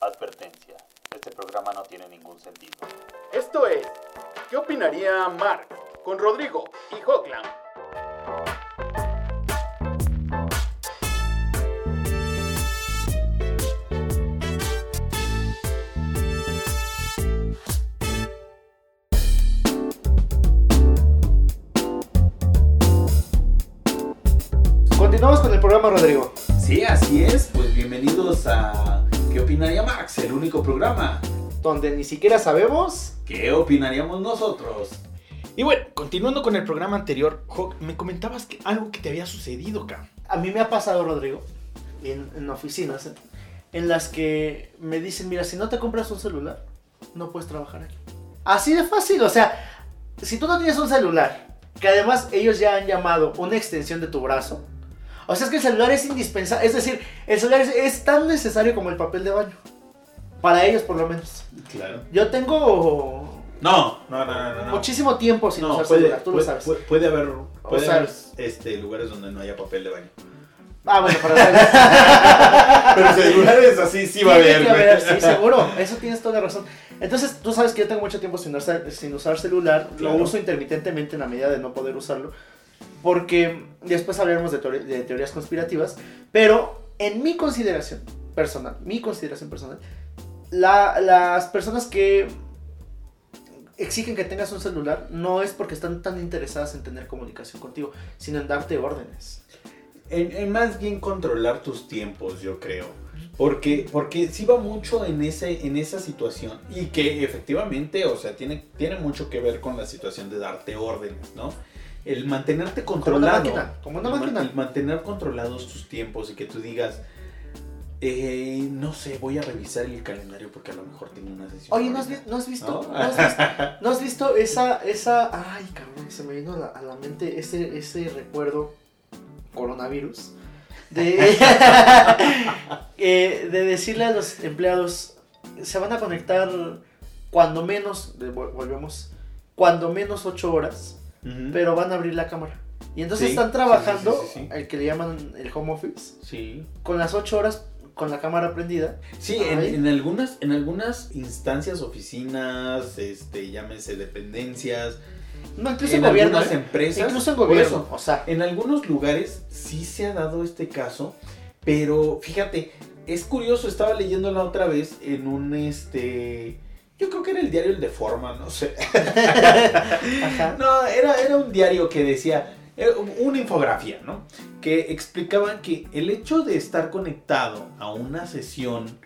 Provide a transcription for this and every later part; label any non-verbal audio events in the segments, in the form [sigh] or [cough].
Advertencia. Este programa no tiene ningún sentido. Esto es ¿Qué opinaría Mark? Con Rodrigo y Hockland. Continuamos con el programa, Rodrigo. Sí, así es. Pues bienvenidos a ¿Qué opinaría Max? El único programa. Donde ni siquiera sabemos. ¿Qué opinaríamos nosotros? Y bueno, continuando con el programa anterior, Hawk, me comentabas que algo que te había sucedido, acá. A mí me ha pasado, Rodrigo, en, en oficinas, en, en las que me dicen, mira, si no te compras un celular, no puedes trabajar aquí. Así de fácil, o sea, si tú no tienes un celular, que además ellos ya han llamado una extensión de tu brazo, o sea, es que el celular es indispensable, es decir, el celular es, es tan necesario como el papel de baño. Para ellos, por lo menos. Claro. Yo tengo No, no, no, no. no, muchísimo tiempo sin No, usar puede, celular, tú puede, lo sabes. puede- puede haber, puede haber, este, lugares donde no haya papel de baño. Ah, bueno, para [laughs] Pero celulares así sí va a haber. que güey. haber, sí, seguro, eso tienes toda la razón. Entonces, tú sabes que yo tengo mucho tiempo sin usar, sin usar celular, Claro. lo uso intermitentemente en la medida de no poder usarlo, porque después hablaremos de, teorías conspirativas, pero en mi consideración personal, mi consideración personal, la- las personas que exigen que tengas un celular no es porque están tan interesadas en tener comunicación contigo, sino en darte órdenes. En, en más bien controlar tus tiempos, yo creo. Porque, porque sí va mucho en, ese, en esa situación. Y que efectivamente, o sea, tiene, tiene mucho que ver con la situación de darte órdenes, ¿no? El mantenerte Como una controlado. máquina, como una máquina. el mantener controlados tus tiempos y que tú digas, eh, no sé, voy a revisar el calendario porque a lo mejor tengo una sesión. Oye, ¿no has, vi- ahorita". no has visto? ¿No? ¿No has visto? [laughs] ¿No has visto esa, esa, ay cabrón, se me vino a la, a la mente ese, ese recuerdo coronavirus de, [laughs] eh, de decirle a los empleados, se van a conectar cuando menos, volvemos, cuando menos ocho horas, Pero van a abrir la cámara. Y entonces Sí, están trabajando, sí, el que le llaman el home office, Sí. con las ocho horas con la cámara prendida. Sí, en, Ay. en algunas, en algunas instancias, oficinas, este, llámese dependencias, No, incluso en en gobierno. algunas ¿eh? empresas. Incluso en gobierno. eso, O sea, En algunos lugares sí se ha dado este caso, pero fíjate, es curioso, estaba leyendo la otra vez en un este. Yo creo que era el diario El de Forma, no sé. ajá. [laughs] No, era, era un diario que decía, eh, una infografía, ¿no? Que explicaba que el hecho de estar conectado a una sesión,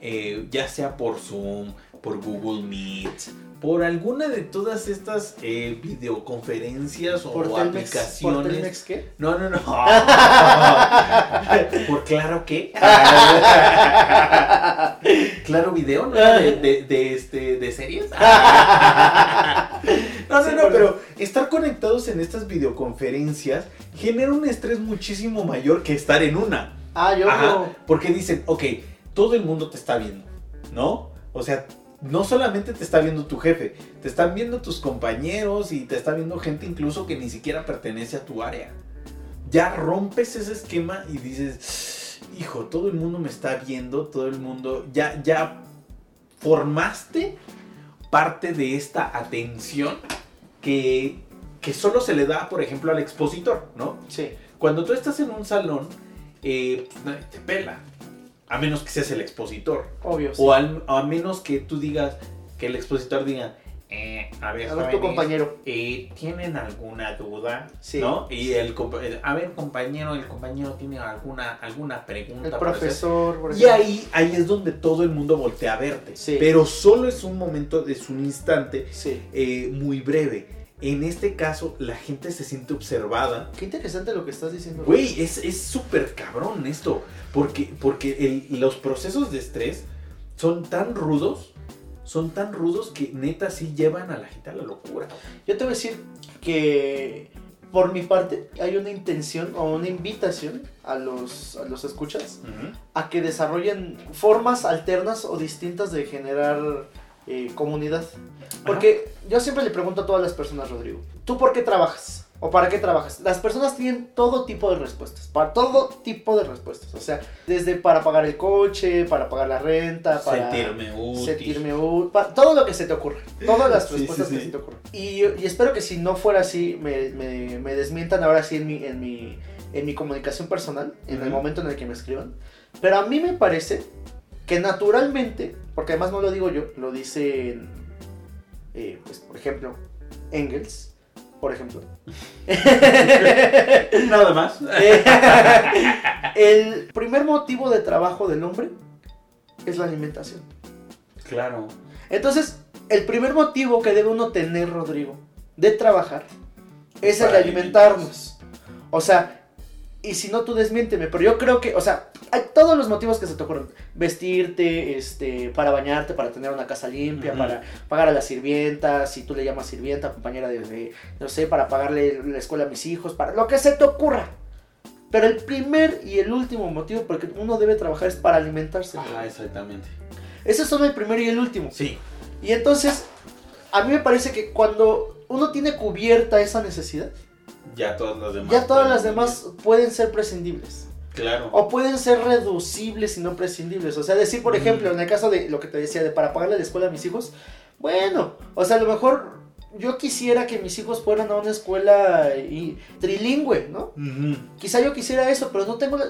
eh, ya sea por Zoom, por Google Meet, por alguna de todas estas eh, videoconferencias o Por Telmex, ¿Por aplicaciones. Telmex qué? No, no, no. [laughs] Por claro que. [laughs] claro video, ¿no? De, de, de, este, de series. [laughs] No, no, no, pero estar conectados en estas videoconferencias genera un estrés muchísimo mayor que estar en una. Ah, yo. Ajá, porque dicen, ok, todo el mundo te está viendo, ¿no? O sea, no solamente te está viendo tu jefe, te están viendo tus compañeros y te está viendo gente incluso que ni siquiera pertenece a tu área. Ya rompes ese esquema y dices, hijo, todo el mundo me está viendo, todo el mundo, ya, ya formaste parte de esta atención que, que solo se le da, por ejemplo, al expositor, ¿no? Sí. Cuando tú estás en un salón, eh, pues, te pela. A menos que seas el expositor. Obvio. sí. O al- a menos que tú digas, que el expositor diga, eh, a ver, A ver, tu compañero. eh, ¿tienen alguna duda? Sí. ¿No? Y el, a ver, compañero, el compañero tiene alguna, alguna pregunta. El profesor, por Y ahí, ahí es donde todo el mundo voltea a verte. Sí. Pero solo es un momento, es un instante Sí. eh, muy breve. En este caso, la gente se siente observada Qué interesante lo que estás diciendo. Güey, es es súper cabrón esto. Porque, porque el- los procesos de estrés son tan rudos, son tan rudos que neta sí llevan a la gente a la locura. Yo te voy a decir que por mi parte hay una intención o una invitación a los, a los escuchas a que desarrollen formas alternas o distintas de generar eh, comunidad. Porque yo siempre le pregunto a todas las personas, Rodrigo, ¿tú por qué trabajas? ¿O para qué trabajas? Las personas tienen todo tipo de respuestas, para todo tipo de respuestas. O sea, desde para pagar el coche, para pagar la renta, para Sentirme útil. sentirme útil, pa- todo lo que se te ocurra. Todas las [laughs] Sí, respuestas sí, que sí. se te ocurran. Y, y espero que si no fuera así, me, me- me desmientan ahora sí en mi, en mi, en mi comunicación personal, en el Ujú. momento en el que me escriban. Pero a mí me parece que naturalmente, porque además no lo digo yo, lo dicen, eh, pues, por ejemplo, Engels, por ejemplo. [laughs] Nada más. [laughs] El primer motivo de trabajo del hombre es la alimentación. Claro. Entonces, el primer motivo que debe uno tener, Rodrigo, de trabajar es el de alimentarnos. O sea, y si no, tú desmiénteme, pero yo creo que, o sea, hay todos los motivos que se te ocurren. Vestirte, este, para bañarte, para tener una casa limpia, para pagar a la sirvienta, si tú le llamas sirvienta, compañera de, de- no sé, para pagarle la escuela a mis hijos, para lo que se te ocurra. Pero el primer y el último motivo por el que uno debe trabajar es para alimentarse. Ajá, exactamente. Ese es solo el primero y el último. Sí. Y entonces, a mí me parece que cuando uno tiene cubierta esa necesidad, Ya todas las demás. ya todas las demás pueden ser prescindibles. Claro. O pueden ser reducibles y no prescindibles. O sea, decir, por Mm. ejemplo, en el caso de lo que te decía, de para pagarle la escuela a mis hijos, bueno, o sea, a lo mejor yo quisiera que mis hijos fueran a una escuela y, trilingüe, ¿no? Quizá yo quisiera eso, pero no tengo... la-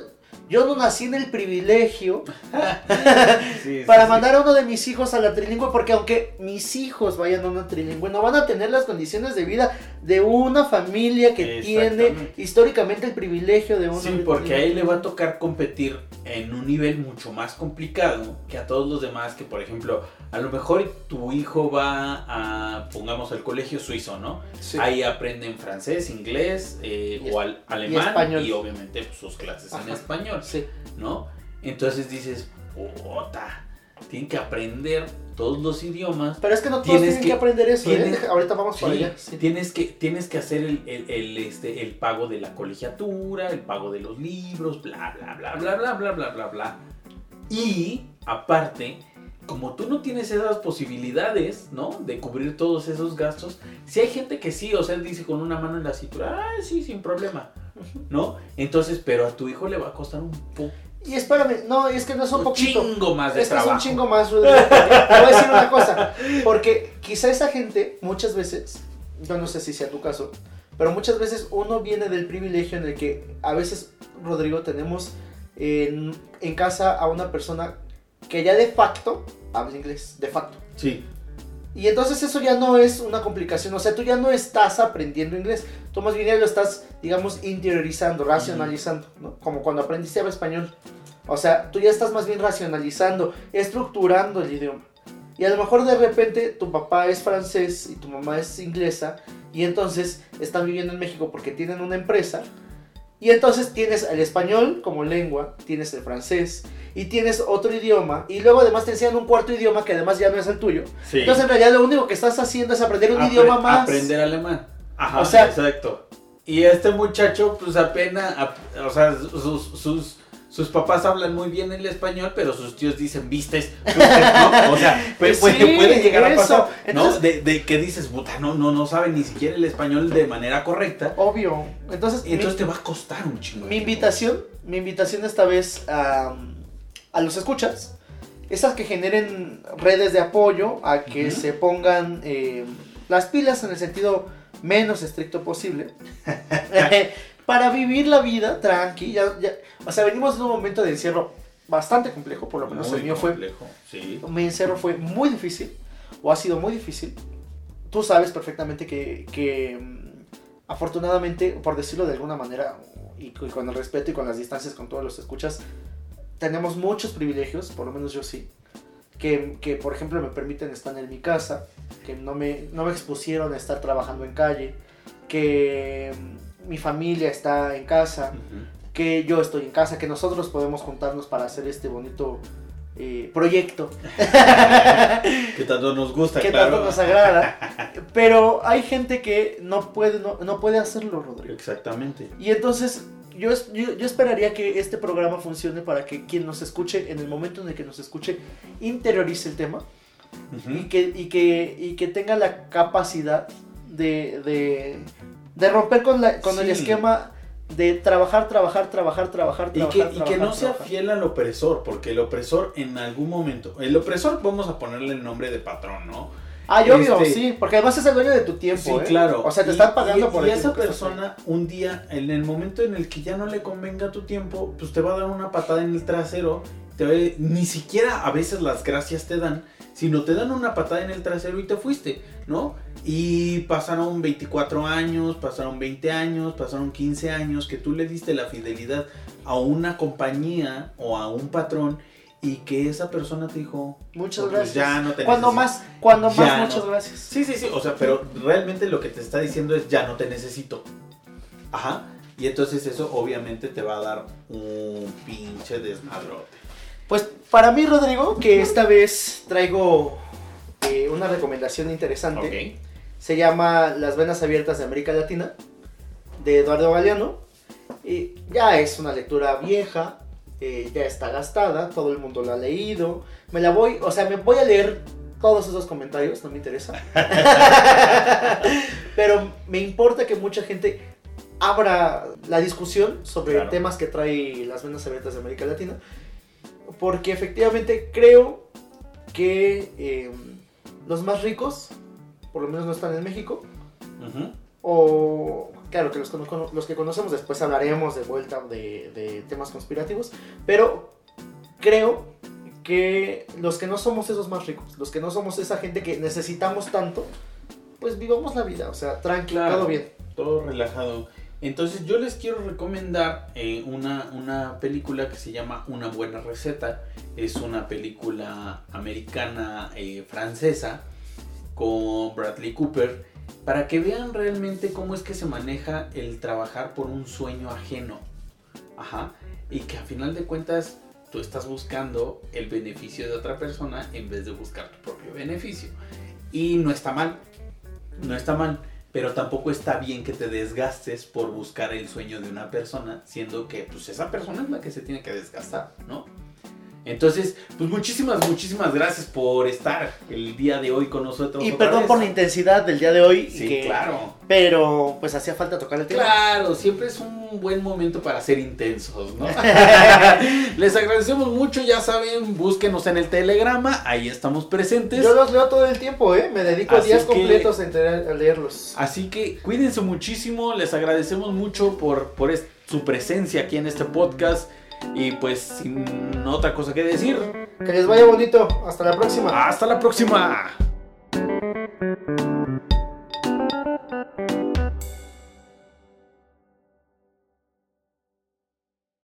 Yo no nací en el privilegio [laughs] [laughs] Sí, sí, para sí. mandar a uno de mis hijos a la trilingüe, porque aunque mis hijos vayan a una trilingüe, no van a tener las condiciones de vida de una familia que tiene históricamente el privilegio de una Sí, porque a él le va a tocar competir en un nivel mucho más complicado que a todos los demás, que por ejemplo, a lo mejor tu hijo va a, pongamos, al colegio suizo, ¿no? Sí. Ahí aprenden francés, inglés eh, Y o al- alemán español. y, obviamente pues, sus clases en español, Sí. ¿no? Entonces dices, puta, tienen que aprender todos los idiomas Pero es que no todos Tienes tienen que, que- aprender eso, ¿eh? Ahorita vamos para Sí, allá. sí. Tienes que, tienes que hacer el, el- el, este, el pago de la colegiatura, el pago de los libros, bla, bla, bla, bla, bla, bla, bla, bla, bla. Y aparte, como tú no tienes esas posibilidades, ¿no? De cubrir todos esos gastos, si hay gente que sí, o sea, dice con una mano en la cintura, ah, sí, sin problema, ¿no? Entonces, pero a tu hijo le va a costar un poco. Y espérame, no, es que no es un poquito. chingo más de Es que es trabajo. un chingo más, Rodrigo. porque Te voy a decir una cosa. Porque quizá esa gente, muchas veces, yo no sé si sea tu caso, pero muchas veces uno viene del privilegio en el que a veces, Rodrigo, tenemos en, en casa a una persona que ya de facto habla inglés, de facto. Sí, Y entonces eso ya no es una complicación, o sea, tú ya no estás aprendiendo inglés, tú más bien ya lo estás, digamos, interiorizando, racionalizando, ¿no? Como cuando aprendiste a hablar español. O sea, tú ya estás más bien racionalizando, estructurando el idioma. Y a lo mejor de repente tu papá es francés y tu mamá es inglesa, y entonces están viviendo en México porque tienen una empresa, y entonces tienes el español como lengua, tienes el francés, y tienes otro idioma, y luego además te enseñan un cuarto idioma que además ya no es el tuyo. sí. Entonces en realidad lo único que estás haciendo es aprender un Apre- idioma más. Aprender alemán. Ajá, O sea- exacto. Y este muchacho, pues apenas, ap- o sea, sus, sus, sus papás hablan muy bien el español, pero sus tíos dicen, vistes, vistes", ¿no? O sea, [laughs] puede, Sí, puede- llegar a pasar, ¿no? Entonces- De, de que dices, puta, no, no, no saben ni siquiera el español de manera correcta. Obvio. Entonces, Y entonces mi, te va a costar un chingo. mi invitación, mi invitación esta vez a, a los escuchas, esas que generen redes de apoyo, a que se pongan eh, las pilas en el sentido menos estricto posible, [laughs] [laughs] para vivir la vida tranqui. ya- ya- o sea, venimos de un momento de encierro bastante complejo, por lo menos Muy el mío fue complejo, Sí. mi encierro fue muy difícil, o ha sido muy difícil. Tú sabes perfectamente que, que, mm, afortunadamente, por decirlo de alguna manera, y, y con el respeto y con las distancias con todos los escuchas, tenemos muchos privilegios, por lo menos yo sí, que, que, por ejemplo me permiten estar en mi casa, que no me, no me expusieron a estar trabajando en calle, que mm, mi familia está en casa, que yo estoy en casa, que nosotros podemos juntarnos para hacer este bonito eh, proyecto [laughs] Que tanto nos gusta, que claro. tanto nos agrada. Pero hay gente que no puede, no, no puede hacerlo, Rodrigo. Exactamente. Y entonces yo, yo, yo esperaría que este programa funcione para que quien nos escuche, en el momento en el que nos escuche, interiorice el tema y, que, y, que, y que tenga la capacidad de, de De romper con, la, con el esquema de trabajar, trabajar, trabajar, trabajar, Y trabajar. que, y que no trabajar, sea fiel al opresor, porque el opresor en algún momento, el opresor vamos a ponerle el nombre de patrón, ¿no? Ay, obvio, Este- sí, porque además es el dueño de tu tiempo. Sí, ¿eh? claro. O sea, te Y- están pagando y, por y el esa persona, un día, en el momento en el que ya no le convenga tu tiempo, pues te va a dar una patada en el trasero. Te ni siquiera a veces las gracias te dan, sino te dan una patada en el trasero y te fuiste, ¿no? Y pasaron 24 años, pasaron 20 años, pasaron 15 años que tú le diste la fidelidad a una compañía o a un patrón y que esa persona te dijo, Muchas Pues gracias. ya no te cuando necesito. más, cuando Ya más, no. muchas gracias. Sí, sí, sí, o sea, pero realmente lo que te está diciendo es ya no te necesito. Ajá. Y entonces eso obviamente te va a dar un pinche desmadrote. Pues para mí, Rodrigo, que esta vez traigo eh, una recomendación interesante. Se llama Las Venas Abiertas de América Latina, de Eduardo Galeano. Y ya es una lectura vieja, eh, ya está gastada, todo el mundo la ha leído. Me la voy, o sea, me voy a leer todos esos comentarios, no me interesa. [laughs] Pero me importa que mucha gente abra la discusión sobre Claro. temas que trae Las Venas Abiertas de América Latina. Porque efectivamente creo que eh, los más ricos, por lo menos no están en México, o claro que los, los que conocemos después hablaremos de vuelta de, de temas conspirativos, pero creo que los que no somos esos más ricos, los que no somos esa gente que necesitamos tanto, pues vivamos la vida, o sea, tranquilo, Claro. todo bien. Todo relajado. Entonces yo les quiero recomendar eh, una, una película que se llama Una buena receta. Es una película americana eh, francesa con Bradley Cooper para que vean realmente cómo es que se maneja el trabajar por un sueño ajeno. Ajá. Y que a final de cuentas tú estás buscando el beneficio de otra persona en vez de buscar tu propio beneficio. Y no está mal. No está mal. Pero tampoco está bien que te desgastes por buscar el sueño de una persona, siendo que pues esa persona es la que se tiene que desgastar, ¿no? Entonces, pues muchísimas, muchísimas gracias por estar el día de hoy con nosotros. Y perdón vez. por la intensidad del día de hoy, Sí, que- claro. pero pues hacía falta tocar el tema. Claro, siempre es un buen momento para ser intensos, ¿no? [laughs] Les agradecemos mucho, ya saben, búsquenos en el telegrama, ahí estamos presentes. Yo los leo todo el tiempo, ¿eh? Me dedico Así días que- completos a, leerlos. Así que cuídense muchísimo, les agradecemos mucho por, por su presencia aquí en este podcast. Y pues sin otra cosa que decir, Que les vaya bonito. Hasta la próxima. hasta la próxima.